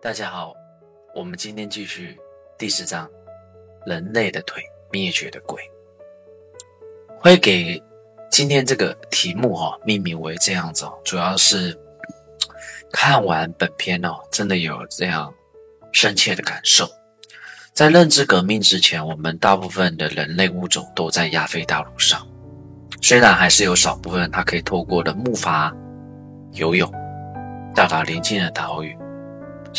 大家好，我们今天继续第四章，人类的腿灭绝的鬼，会给今天这个题目哈命名为这样子哦，主要是看完本片哦，真的有这样深切的感受。在认知革命之前，我们大部分的人类物种都在亚非大陆上，虽然还是有少部分它可以透过的木筏游泳到达邻近的岛屿。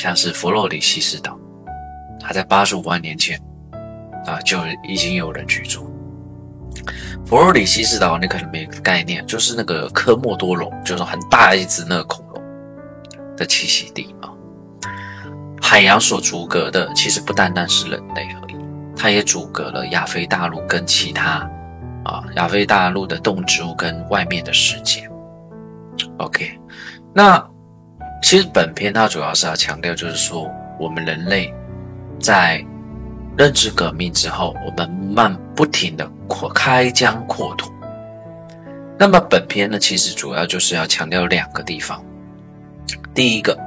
像是佛罗里西斯岛，它在八十五万年前啊就已经有人居住。佛罗里西斯岛你可能没概念，就是那个科莫多龙，就是很大一只那个恐龙的栖息地啊。海洋所阻隔的其实不单单是人类而已，它也阻隔了亚非大陆跟其他啊亚非大陆的动植物跟外面的世界。OK，那。其实本片它主要是要强调，就是说我们人类在认知革命之后，我们慢不停的扩开疆扩土。那么本片呢，其实主要就是要强调两个地方，第一个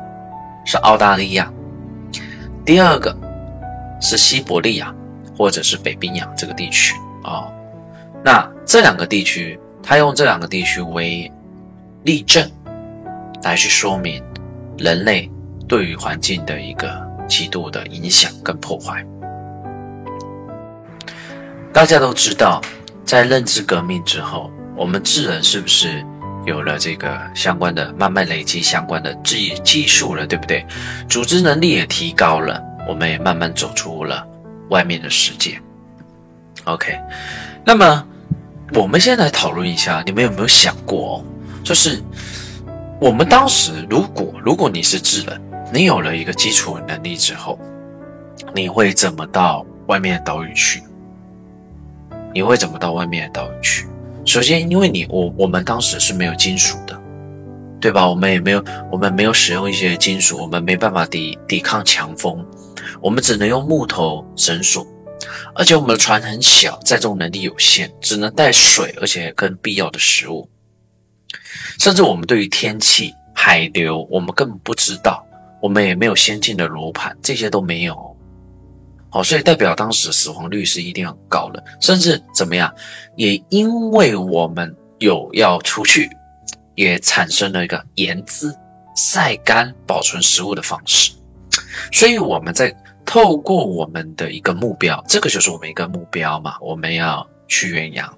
是澳大利亚，第二个是西伯利亚或者是北冰洋这个地区啊。那这两个地区，它用这两个地区为例证来去说明。人类对于环境的一个极度的影响跟破坏，大家都知道，在认知革命之后，我们智人是不是有了这个相关的慢慢累积相关的技技术了，对不对？组织能力也提高了，我们也慢慢走出了外面的世界。OK，那么我们现在讨论一下，你们有没有想过，就是？我们当时，如果如果你是智人，你有了一个基础能力之后，你会怎么到外面的岛屿去？你会怎么到外面的岛屿去？首先，因为你我我们当时是没有金属的，对吧？我们也没有我们没有使用一些金属，我们没办法抵抵抗强风，我们只能用木头绳索，而且我们的船很小，载重能力有限，只能带水，而且跟必要的食物。甚至我们对于天气、海流，我们根本不知道，我们也没有先进的罗盘，这些都没有。好，所以代表当时死亡率是一定很高的。甚至怎么样，也因为我们有要出去，也产生了一个盐渍、晒干、保存食物的方式。所以我们在透过我们的一个目标，这个就是我们一个目标嘛，我们要去远洋，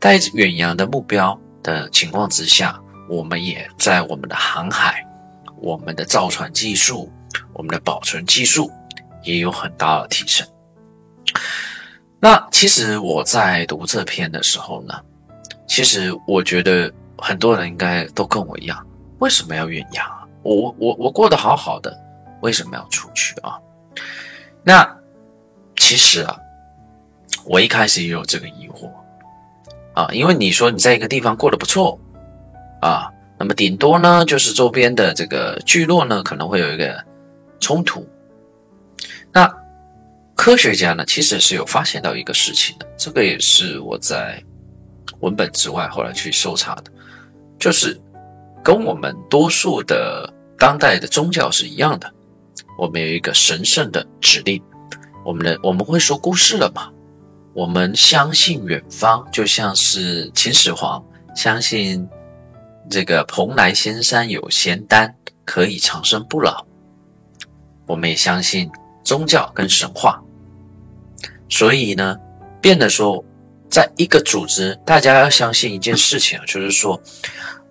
带着远洋的目标。的情况之下，我们也在我们的航海、我们的造船技术、我们的保存技术也有很大的提升。那其实我在读这篇的时候呢，其实我觉得很多人应该都跟我一样，为什么要远洋啊？我我我过得好好的，为什么要出去啊？那其实啊，我一开始也有这个疑惑。啊，因为你说你在一个地方过得不错，啊，那么顶多呢就是周边的这个聚落呢可能会有一个冲突。那科学家呢其实是有发现到一个事情的，这个也是我在文本之外后来去搜查的，就是跟我们多数的当代的宗教是一样的，我们有一个神圣的指令，我们的我们会说故事了嘛？我们相信远方，就像是秦始皇相信这个蓬莱仙山有仙丹可以长生不老。我们也相信宗教跟神话，所以呢，变得说，在一个组织，大家要相信一件事情就是说，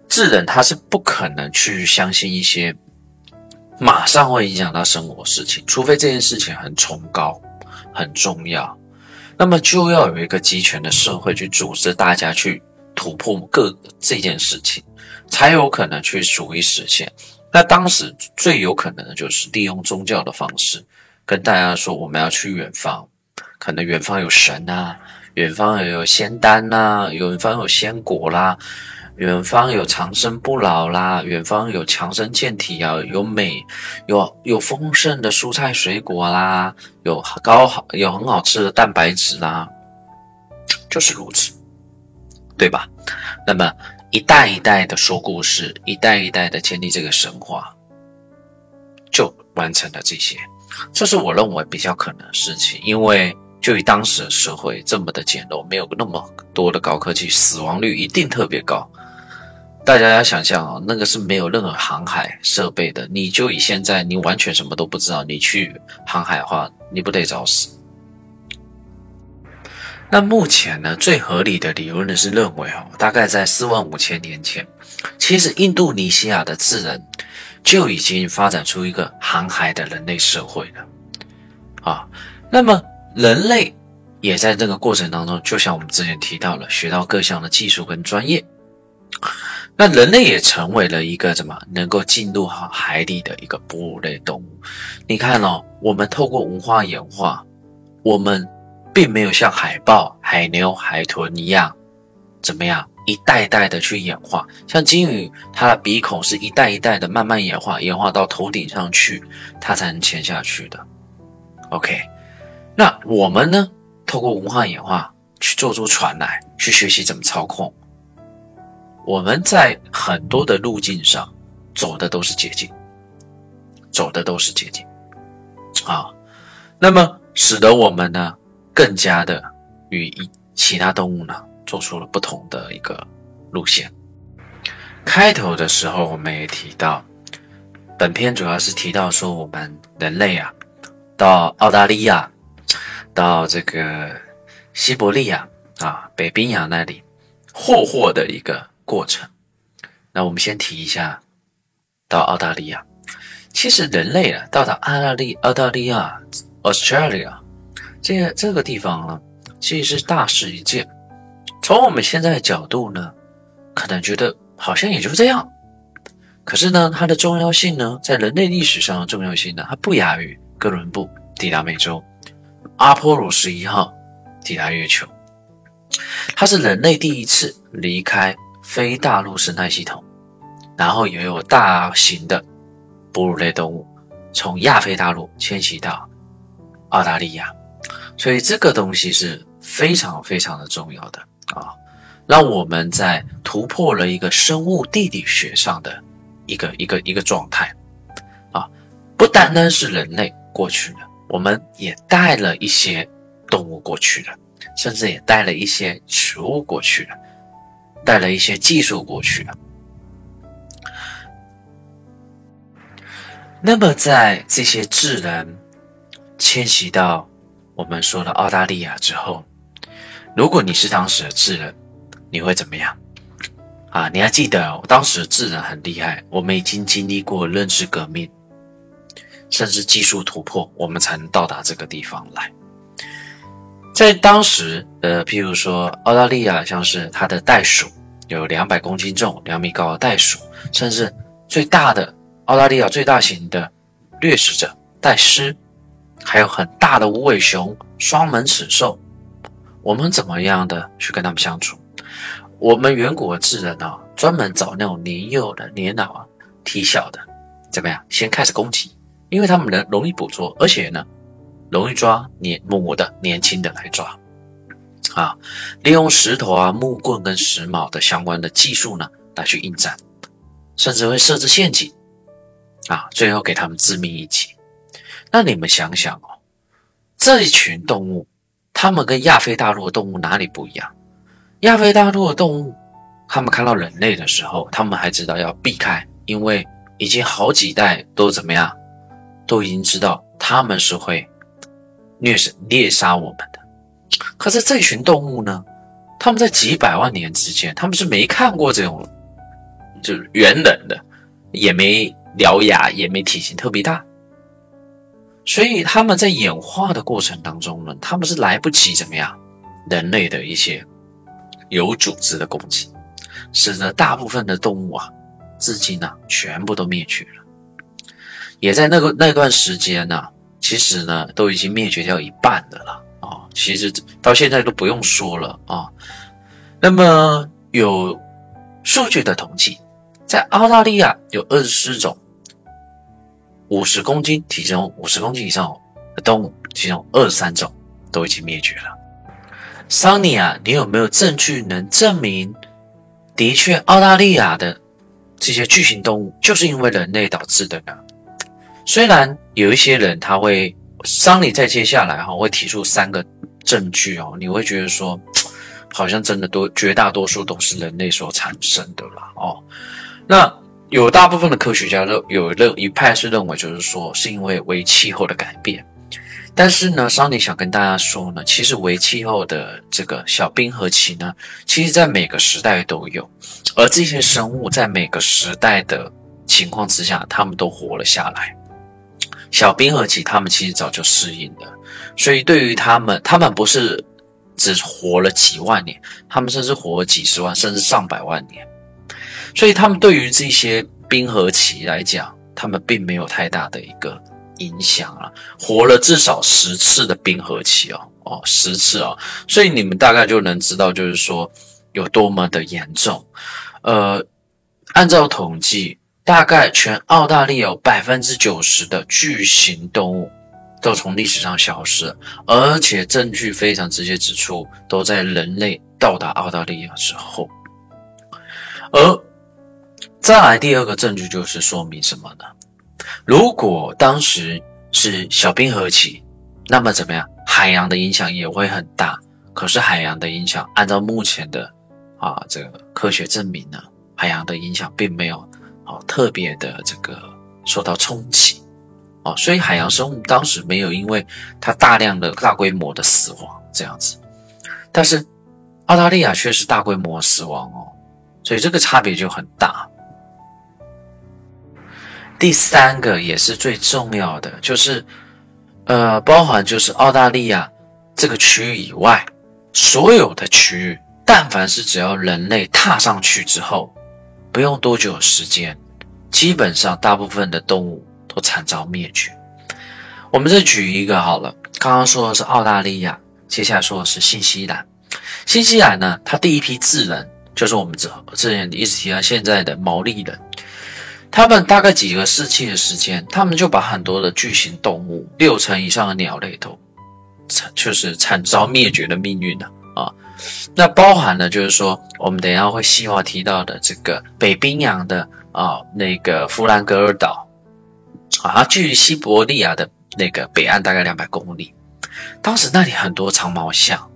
智人他是不可能去相信一些马上会影响到生活事情，除非这件事情很崇高、很重要。那么就要有一个集权的社会去组织大家去突破各这件事情，才有可能去逐一实现。那当时最有可能的就是利用宗教的方式，跟大家说我们要去远方，可能远方有神啊，远方有仙丹呐，远方有仙果啦。远方有长生不老啦，远方有强身健体啊，有美，有有丰盛的蔬菜水果啦，有高好有很好吃的蛋白质啦，就是如此，对吧？那么一代一代的说故事，一代一代的建立这个神话，就完成了这些，这是我认为比较可能的事情。因为就以当时的社会这么的简陋，没有那么多的高科技，死亡率一定特别高。大家要想象啊，那个是没有任何航海设备的。你就以现在你完全什么都不知道，你去航海的话，你不得找死？那目前呢，最合理的理论呢是认为哦，大概在四万五千年前，其实印度尼西亚的智人就已经发展出一个航海的人类社会了啊。那么人类也在这个过程当中，就像我们之前提到了，学到各项的技术跟专业。那人类也成为了一个怎么能够进入海海底的一个哺乳类动物？你看哦，我们透过文化演化，我们并没有像海豹、海牛、海豚一样怎么样一代代的去演化。像鲸鱼，它的鼻孔是一代一代的慢慢演化，演化到头顶上去，它才能潜下去的。OK，那我们呢？透过文化演化去做出船来，去学习怎么操控。我们在很多的路径上走的都是捷径，走的都是捷径，啊，那么使得我们呢更加的与一其他动物呢做出了不同的一个路线。开头的时候我们也提到，本片主要是提到说我们人类啊到澳大利亚，到这个西伯利亚啊北冰洋那里霍霍的一个。过程，那我们先提一下，到澳大利亚，其实人类啊，到达澳大利澳大利亚 Australia 这个这个地方呢，其实是大事一件。从我们现在的角度呢，可能觉得好像也就这样，可是呢，它的重要性呢，在人类历史上的重要性呢，它不亚于哥伦布抵达美洲，阿波罗十一号抵达月球，它是人类第一次离开。非大陆生态系统，然后也有大型的哺乳类动物从亚非大陆迁徙到澳大利亚，所以这个东西是非常非常的重要的啊，让我们在突破了一个生物地理学上的一个一个一个状态啊，不单单是人类过去了，我们也带了一些动物过去了，甚至也带了一些植物过去了。带了一些技术过去那么在这些智人迁徙到我们说的澳大利亚之后，如果你是当时的智人，你会怎么样？啊，你还记得当时智人很厉害，我们已经经历过认知革命，甚至技术突破，我们才能到达这个地方来。在当时，呃，譬如说澳大利亚，像是它的袋鼠有两百公斤重、两米高的袋鼠，甚至最大的澳大利亚最大型的掠食者袋狮，还有很大的无尾熊、双门齿兽，我们怎么样的去跟他们相处？我们远古智人啊，专门找那种年幼的、年老啊、体小的，怎么样？先开始攻击，因为他们能容易捕捉，而且呢。容易抓年母的年轻的来抓，啊，利用石头啊、木棍跟石矛的相关的技术呢来去应战，甚至会设置陷阱，啊，最后给他们致命一击。那你们想想哦，这一群动物，它们跟亚非大陆的动物哪里不一样？亚非大陆的动物，它们看到人类的时候，它们还知道要避开，因为已经好几代都怎么样，都已经知道他们是会。虐杀猎杀我们的，可是这群动物呢？他们在几百万年之间，他们是没看过这种，就是猿人的，也没獠牙，也没体型特别大，所以他们在演化的过程当中呢，他们是来不及怎么样，人类的一些有组织的攻击，使得大部分的动物啊，至今呢，全部都灭绝了，也在那个那段时间呢。其实呢，都已经灭绝掉一半的了啊！其实到现在都不用说了啊。那么有数据的统计，在澳大利亚有二十四种五十公斤体重、五十公斤以上的动物，其中二十三种都已经灭绝了。桑尼啊，你有没有证据能证明，的确澳大利亚的这些巨型动物就是因为人类导致的呢？虽然有一些人他会，桑尼在接下来哈会提出三个证据哦，你会觉得说，好像真的多绝大多数都是人类所产生的啦哦。那有大部分的科学家认有认一派是认为，就是说是因为为气候的改变。但是呢，桑尼想跟大家说呢，其实为气候的这个小冰河期呢，其实在每个时代都有，而这些生物在每个时代的情况之下，他们都活了下来。小冰河期，他们其实早就适应了，所以对于他们，他们不是只活了几万年，他们甚至活了几十万甚至上百万年，所以他们对于这些冰河期来讲，他们并没有太大的一个。影响啊，活了至少十次的冰河期哦，哦，十次哦，所以你们大概就能知道，就是说有多么的严重。呃，按照统计，大概全澳大利亚有百分之九十的巨型动物都从历史上消失，而且证据非常直接指出，都在人类到达澳大利亚之后。而再来第二个证据就是说明什么呢？如果当时是小冰河期，那么怎么样？海洋的影响也会很大。可是海洋的影响，按照目前的啊这个科学证明呢，海洋的影响并没有啊特别的这个受到冲击哦，所以海洋生物当时没有因为它大量的大规模的死亡这样子。但是澳大利亚却是大规模死亡哦，所以这个差别就很大。第三个也是最重要的，就是，呃，包含就是澳大利亚这个区域以外，所有的区域，但凡是只要人类踏上去之后，不用多久时间，基本上大部分的动物都惨遭灭绝。我们再举一个好了，刚刚说的是澳大利亚，接下来说的是新西兰。新西兰呢，它第一批智人就是我们之之前一直提到现在的毛利人。他们大概几个世纪的时间，他们就把很多的巨型动物，六成以上的鸟类都惨，就是惨遭灭绝的命运了。那包含了就是说，我们等一下会细化提到的这个北冰洋的啊，那个弗兰格尔岛啊，距西伯利亚的那个北岸大概两百公里。当时那里很多长毛象，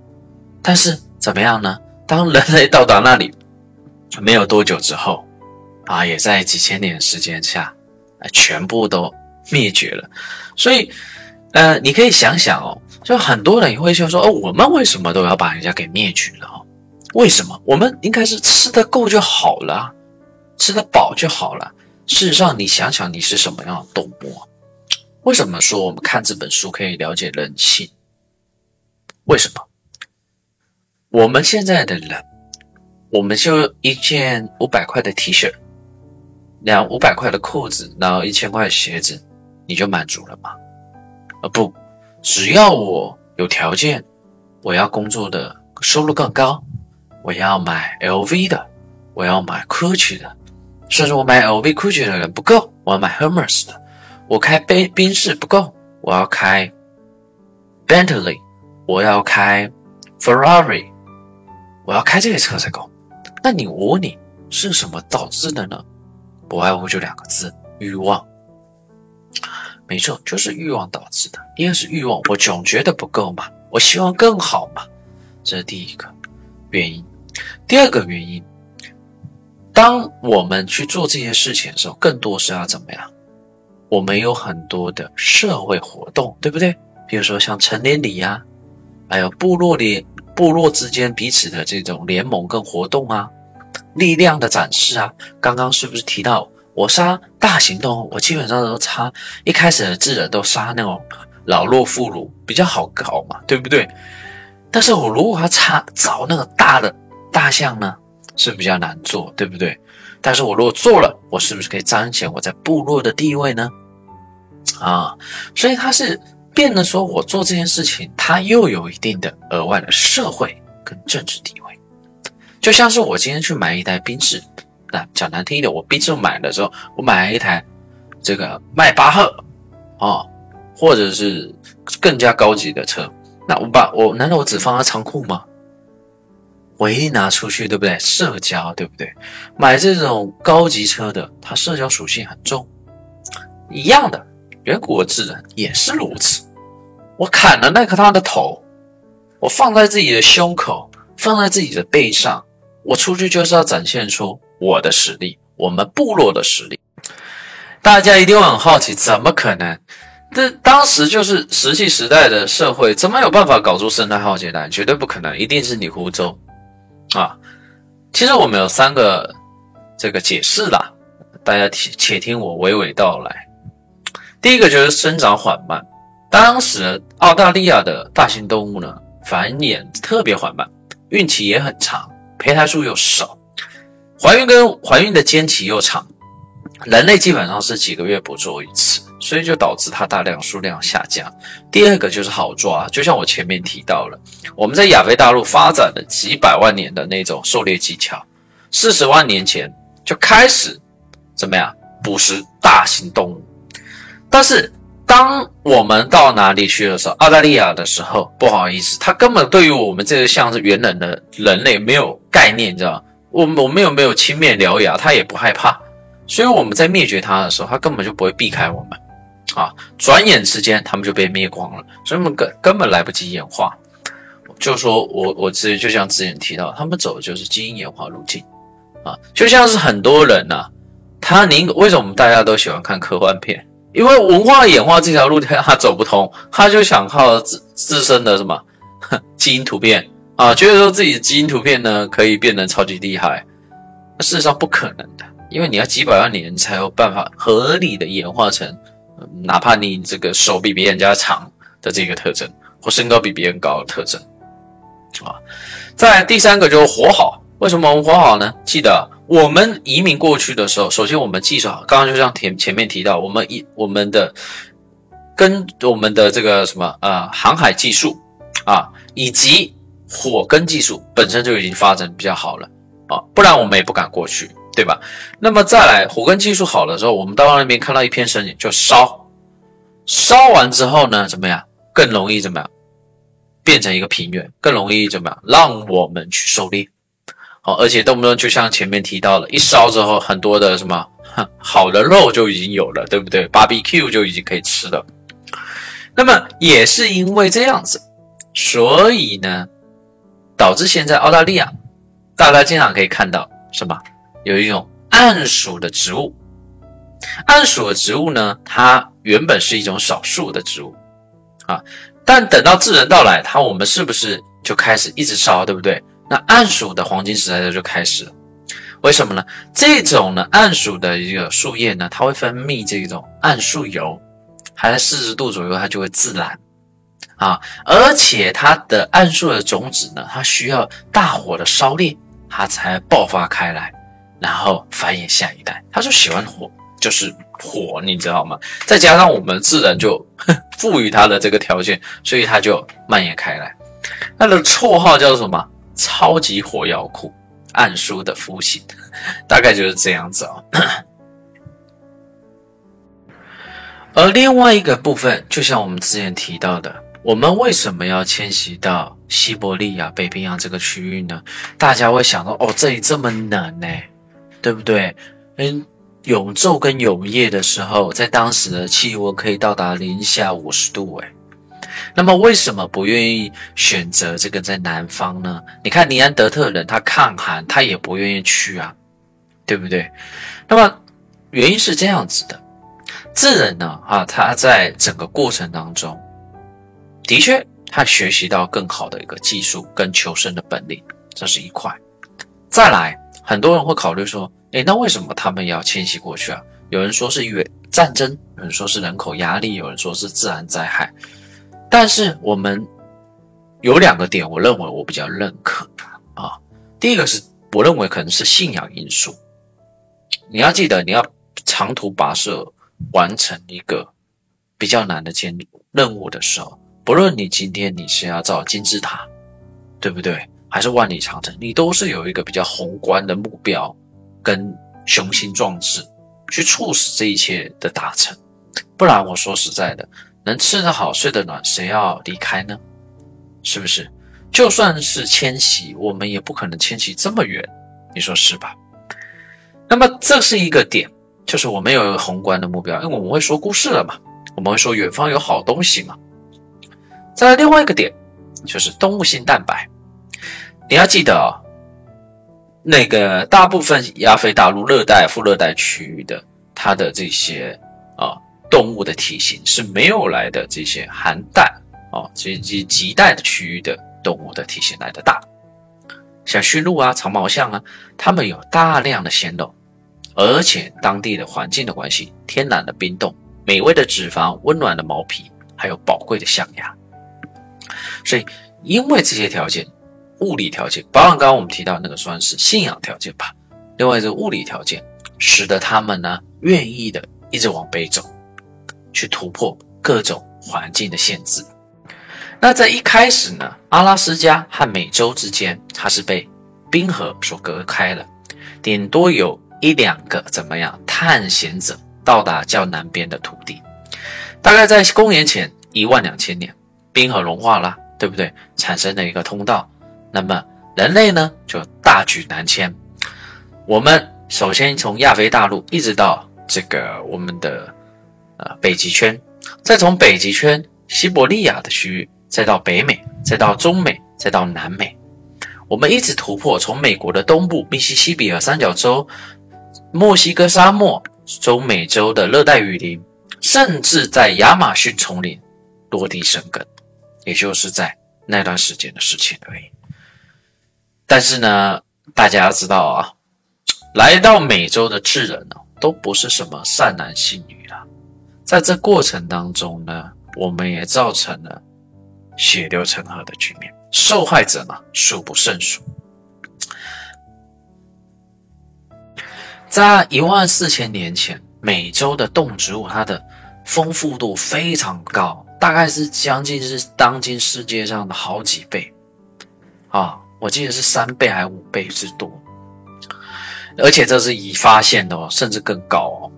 但是怎么样呢？当人类到达那里没有多久之后。啊，也在几千年时间下，啊，全部都灭绝了。所以，呃，你可以想想哦，就很多人也会就说，哦，我们为什么都要把人家给灭绝了？为什么？我们应该是吃得够就好了，吃得饱就好了。事实上，你想想，你是什么样的动物？为什么说我们看这本书可以了解人性？为什么？我们现在的人，我们就一件五百块的 T 恤。两五百块的裤子，然后一千块的鞋子，你就满足了吗？啊不，只要我有条件，我要工作的收入更高，我要买 LV 的，我要买 Gucci 的，甚至我买 LV、Gucci 的人不够，我要买 Hermes 的，我开宾宾士不够，我要开 Bentley，我要开 Ferrari，我要开这个车才够。那你我问你，是什么导致的呢？不外乎就两个字：欲望。没错，就是欲望导致的。因为是欲望，我总觉得不够嘛，我希望更好嘛，这是第一个原因。第二个原因，当我们去做这些事情的时候，更多是要怎么样？我们有很多的社会活动，对不对？比如说像成年礼呀，还有部落里部落之间彼此的这种联盟跟活动啊。力量的展示啊，刚刚是不是提到我杀大型动物，我基本上都杀一开始的智人都杀那种老弱妇孺比较好搞嘛，对不对？但是我如果要查找那个大的大象呢，是比较难做，对不对？但是我如果做了，我是不是可以彰显我在部落的地位呢？啊，所以它是变得说我做这件事情，它又有一定的额外的社会跟政治地位。就像是我今天去买一台宾士，那讲难听一点，我毕竟买的时候，我买了一台这个迈巴赫啊，或者是更加高级的车，那我把我难道我只放在仓库吗？我一拿出去，对不对？社交，对不对？买这种高级车的，它社交属性很重，一样的，远古的智人也是如此。我砍了那颗他的头，我放在自己的胸口，放在自己的背上，我出去就是要展现出我的实力，我们部落的实力。大家一定会很好奇，怎么可能？这当时就是石器时代的社会，怎么有办法搞出生态浩劫来？绝对不可能，一定是你胡诌啊！其实我们有三个这个解释啦，大家且且听我娓娓道来。第一个就是生长缓慢，当时澳大利亚的大型动物呢繁衍特别缓慢，孕期也很长，胚胎数又少，怀孕跟怀孕的间期又长，人类基本上是几个月捕捉一次。所以就导致它大量数量下降。第二个就是好抓，就像我前面提到了，我们在亚非大陆发展了几百万年的那种狩猎技巧，四十万年前就开始怎么样捕食大型动物。但是当我们到哪里去的时候，澳大利亚的时候，不好意思，他根本对于我们这个像是猿人的人类没有概念，你知道我我们有没有青面獠牙，他也不害怕。所以我们在灭绝它的时候，它根本就不会避开我们。啊！转眼之间，他们就被灭光了，所以我们根根本来不及演化。就说我我之前就像之前提到，他们走的就是基因演化路径啊，就像是很多人呐，他宁为什么大家都喜欢看科幻片？因为文化演化这条路他走不通，他就想靠自自身的什么 基因突变啊，觉得说自己的基因突变呢可以变得超级厉害，那事实上不可能的，因为你要几百万年才有办法合理的演化成。哪怕你这个手比别人家长的这个特征，或身高比别人高的特征，啊，在第三个就是活好。为什么我们活好呢？记得我们移民过去的时候，首先我们技术好。刚刚就像前前面提到，我们一我们的跟我们的这个什么呃航海技术啊，以及火根技术本身就已经发展比较好了啊，不然我们也不敢过去。对吧？那么再来，火根技术好了之后，我们到那边看到一片森林就烧，烧完之后呢，怎么样？更容易怎么样？变成一个平原，更容易怎么样？让我们去狩猎。好，而且动不动就像前面提到了，一烧之后，很多的什么好的肉就已经有了，对不对？Barbecue 就已经可以吃了。那么也是因为这样子，所以呢，导致现在澳大利亚大家经常可以看到什么？有一种暗属的植物，暗属的植物呢，它原本是一种少数的植物啊，但等到智人到来，它我们是不是就开始一直烧，对不对？那暗属的黄金时代就开始了，为什么呢？这种呢暗属的一个树叶呢，它会分泌这种暗树油，还在四十度左右，它就会自燃啊，而且它的暗树的种子呢，它需要大火的烧裂，它才爆发开来。然后繁衍下一代，他就喜欢火就是火，你知道吗？再加上我们自然就 赋予他的这个条件，所以他就蔓延开来。他的绰号叫做什么？超级火药库，暗书的复兴，大概就是这样子哦。而另外一个部分，就像我们之前提到的，我们为什么要迁徙到西伯利亚、北冰洋这个区域呢？大家会想到，哦，这里这么冷呢？对不对？嗯，永昼跟永夜的时候，在当时的气温可以到达零下五十度，诶那么为什么不愿意选择这个在南方呢？你看尼安德特人，他抗寒，他也不愿意去啊，对不对？那么原因是这样子的，智人呢，啊，他在整个过程当中，的确他学习到更好的一个技术跟求生的本领，这是一块。再来。很多人会考虑说，诶，那为什么他们要迁徙过去啊？有人说是因为战争，有人说是人口压力，有人说是自然灾害。但是我们有两个点，我认为我比较认可啊。第一个是，我认为可能是信仰因素。你要记得，你要长途跋涉完成一个比较难的任任务的时候，不论你今天你是要造金字塔，对不对？还是万里长城，你都是有一个比较宏观的目标跟雄心壮志，去促使这一切的达成。不然我说实在的，能吃得好睡得暖，谁要离开呢？是不是？就算是迁徙，我们也不可能迁徙这么远，你说是吧？那么这是一个点，就是我们有一个宏观的目标，因为我们会说故事了嘛。我们会说远方有好东西嘛。再来另外一个点，就是动物性蛋白。你要记得啊，那个大部分亚非大陆热带、副热带区域的，它的这些啊动物的体型是没有来的这些寒带啊，这些极带的区域的动物的体型来的大。像驯鹿啊、长毛象啊，它们有大量的鲜肉，而且当地的环境的关系，天然的冰冻、美味的脂肪、温暖的毛皮，还有宝贵的象牙。所以，因为这些条件，物理条件，包括刚刚我们提到那个算是信仰条件吧。另外，是物理条件，使得他们呢愿意的一直往北走，去突破各种环境的限制。那在一开始呢，阿拉斯加和美洲之间，它是被冰河所隔开了，顶多有一两个怎么样探险者到达较南边的土地。大概在公元前一万两千年。冰河融化了，对不对？产生的一个通道，那么人类呢就大举南迁。我们首先从亚非大陆一直到这个我们的呃北极圈，再从北极圈西伯利亚的区域，再到北美，再到中美，再到南美，我们一直突破，从美国的东部密西西比河三角洲、墨西哥沙漠、中美洲的热带雨林，甚至在亚马逊丛林落地生根。也就是在那段时间的事情而已。但是呢，大家要知道啊，来到美洲的智人呢，都不是什么善男信女了。在这过程当中呢，我们也造成了血流成河的局面，受害者呢数不胜数。在一万四千年前，美洲的动植物它的丰富度非常高。大概是将近是当今世界上的好几倍啊！我记得是三倍还是五倍之多，而且这是已发现的哦，甚至更高哦。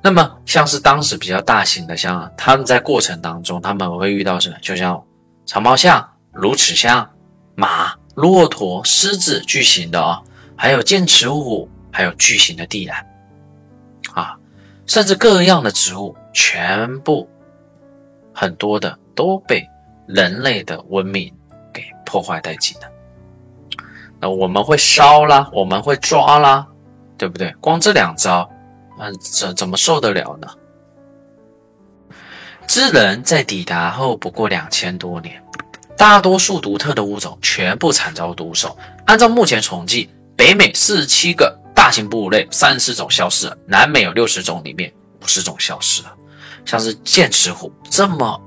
那么像是当时比较大型的，像他们在过程当中，他们会遇到什么？就像长毛象、乳齿象、马、骆驼、狮子，巨型的啊，还有剑齿虎，还有巨型的地懒啊，甚至各样的植物全部。很多的都被人类的文明给破坏殆尽了。那我们会烧啦，我们会抓啦，对不对？光这两招，嗯，怎怎么受得了呢？智人在抵达后不过两千多年，大多数独特的物种全部惨遭毒手。按照目前统计，北美四十七个大型哺乳类，三十四种消失了；南美有六十种，里面五十种消失了。像是剑齿虎这么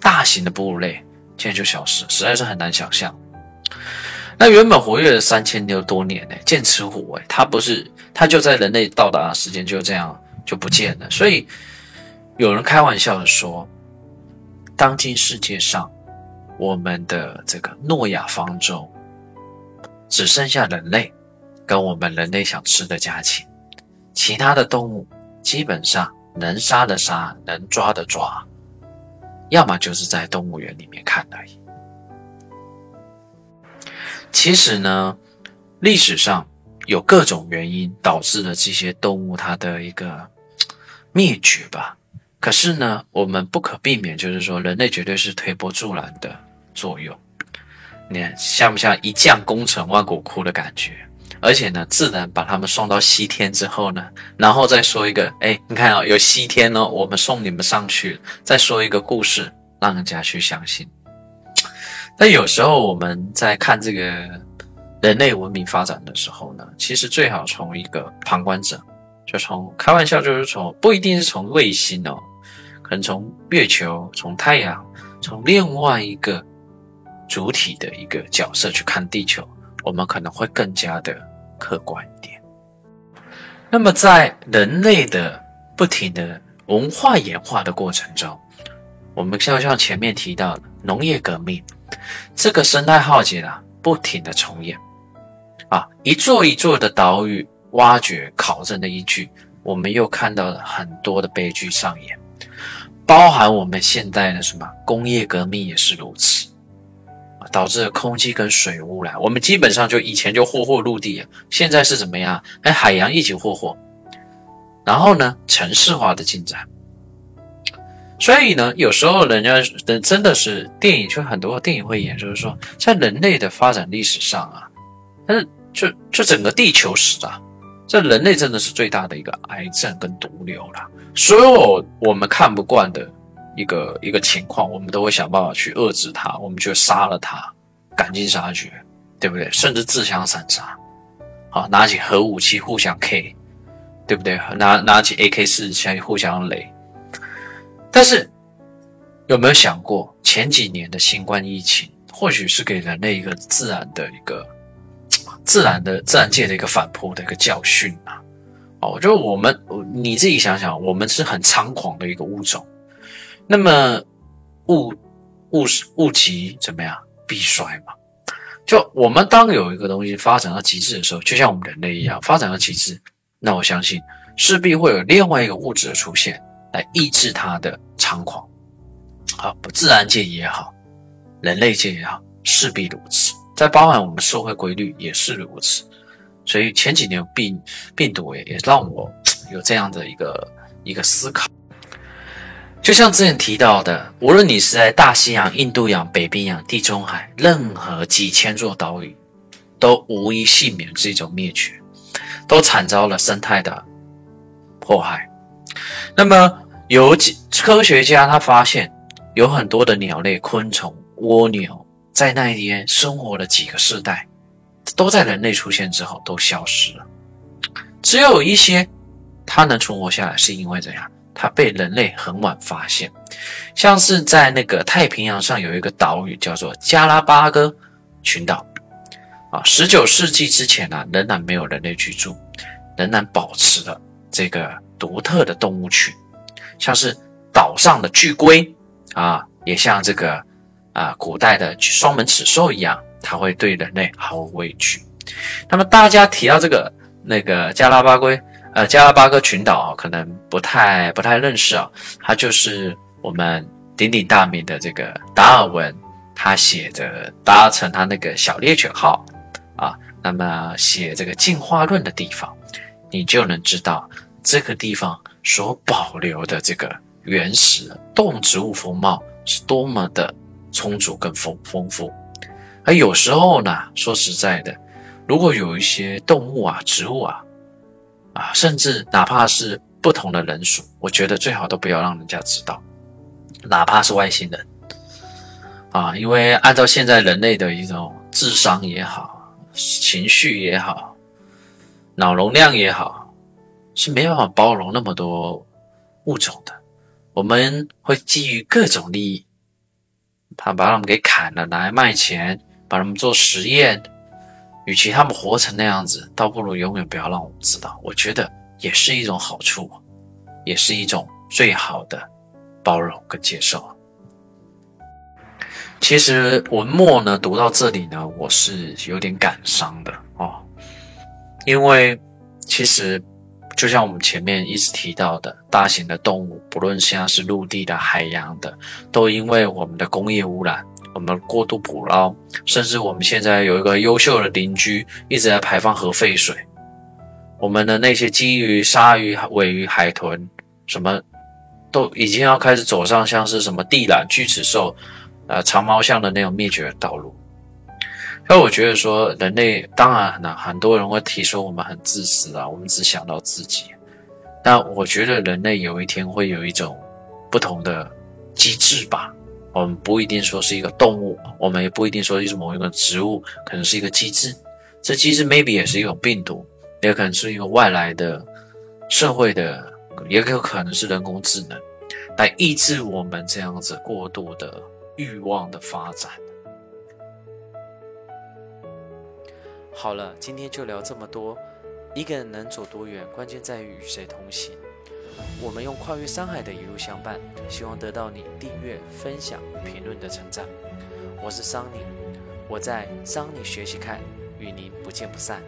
大型的哺乳类，现在就消失，实在是很难想象。那原本活跃了三千六多年呢，剑齿虎哎，它不是，它就在人类到达的时间就这样就不见了。所以有人开玩笑的说，当今世界上，我们的这个诺亚方舟只剩下人类跟我们人类想吃的家禽，其他的动物基本上。能杀的杀，能抓的抓，要么就是在动物园里面看而已。其实呢，历史上有各种原因导致了这些动物它的一个灭绝吧。可是呢，我们不可避免，就是说人类绝对是推波助澜的作用。你看，像不像一将功成万骨枯的感觉？而且呢，自然把他们送到西天之后呢，然后再说一个，哎，你看啊，有西天哦，我们送你们上去，再说一个故事，让人家去相信。但有时候我们在看这个人类文明发展的时候呢，其实最好从一个旁观者，就从开玩笑，就是从不一定是从卫星哦，可能从月球、从太阳、从另外一个主体的一个角色去看地球，我们可能会更加的。客观一点。那么，在人类的不停的文化演化的过程中，我们像像前面提到的农业革命，这个生态浩劫啊，不停的重演啊，一座一座的岛屿挖掘考证的依据，我们又看到了很多的悲剧上演，包含我们现在的什么工业革命也是如此。导致空气跟水污染，我们基本上就以前就霍霍陆地，现在是怎么样？哎，海洋一起霍霍。然后呢，城市化的进展，所以呢，有时候人家人真的是电影，就很多电影会演，就是说，在人类的发展历史上啊，但是就就整个地球史啊，这人类真的是最大的一个癌症跟毒瘤了。所有我们看不惯的一个一个情况，我们都会想办法去遏制它，我们就杀了它，赶尽杀绝，对不对？甚至自相残杀，好，拿起核武器互相 K，对不对？拿拿起 AK 四十枪互相雷。但是有没有想过，前几年的新冠疫情，或许是给人类一个自然的一个自然的自然界的一个反扑的一个教训啊？哦，就我们你自己想想，我们是很猖狂的一个物种，那么物物物极怎么样必衰嘛？就我们当有一个东西发展到极致的时候，就像我们人类一样发展到极致，那我相信势必会有另外一个物质的出现。来抑制它的猖狂，好，自然界也好，人类界也好，势必如此。在包含我们社会规律也是如此。所以前几年病病毒也也让我有这样的一个一个思考。就像之前提到的，无论你是在大西洋、印度洋、北冰洋、地中海，任何几千座岛屿，都无一幸免这种灭绝，都惨遭了生态的迫害。那么。有几科学家他发现，有很多的鸟类、昆虫、蜗牛，在那一天生活了几个世代，都在人类出现之后都消失了。只有一些它能存活下来，是因为怎样？它被人类很晚发现。像是在那个太平洋上有一个岛屿叫做加拉巴哥群岛，啊，十九世纪之前呢，仍然没有人类居住，仍然保持了这个独特的动物群。像是岛上的巨龟啊，也像这个啊古代的双门齿兽一样，它会对人类毫无畏惧。那么大家提到这个那个加拉巴龟呃加拉巴哥群岛啊，可能不太不太认识啊，它就是我们鼎鼎大名的这个达尔文，他写的搭乘他那个小猎犬号啊，那么写这个进化论的地方，你就能知道这个地方。所保留的这个原始动植物风貌是多么的充足跟丰丰富，而有时候呢，说实在的，如果有一些动物啊、植物啊，啊，甚至哪怕是不同的人数，我觉得最好都不要让人家知道，哪怕是外星人啊，因为按照现在人类的一种智商也好、情绪也好、脑容量也好。是没办法包容那么多物种的，我们会基于各种利益，他把他们给砍了，拿来卖钱，把他们做实验。与其他们活成那样子，倒不如永远不要让我们知道。我觉得也是一种好处，也是一种最好的包容跟接受。其实文末呢读到这里呢，我是有点感伤的哦，因为其实。就像我们前面一直提到的，大型的动物，不论现在是陆地的、海洋的，都因为我们的工业污染、我们过度捕捞，甚至我们现在有一个优秀的邻居一直在排放核废水，我们的那些鲸鱼、鲨鱼、尾鱼、海豚，什么都已经要开始走上像是什么地懒、巨齿兽、呃长毛象的那种灭绝的道路。那我觉得说，人类当然呢，很多人会提出我们很自私啊，我们只想到自己。但我觉得人类有一天会有一种不同的机制吧。我们不一定说是一个动物，我们也不一定说是某一个植物，可能是一个机制。这机制 maybe 也是一种病毒，也可能是一个外来的社会的，也有可能是人工智能来抑制我们这样子过度的欲望的发展。好了，今天就聊这么多。一个人能走多远，关键在于与谁同行。我们用跨越山海的一路相伴，希望得到你订阅、分享、评论的称赞。我是桑尼，我在桑尼学习看，与您不见不散。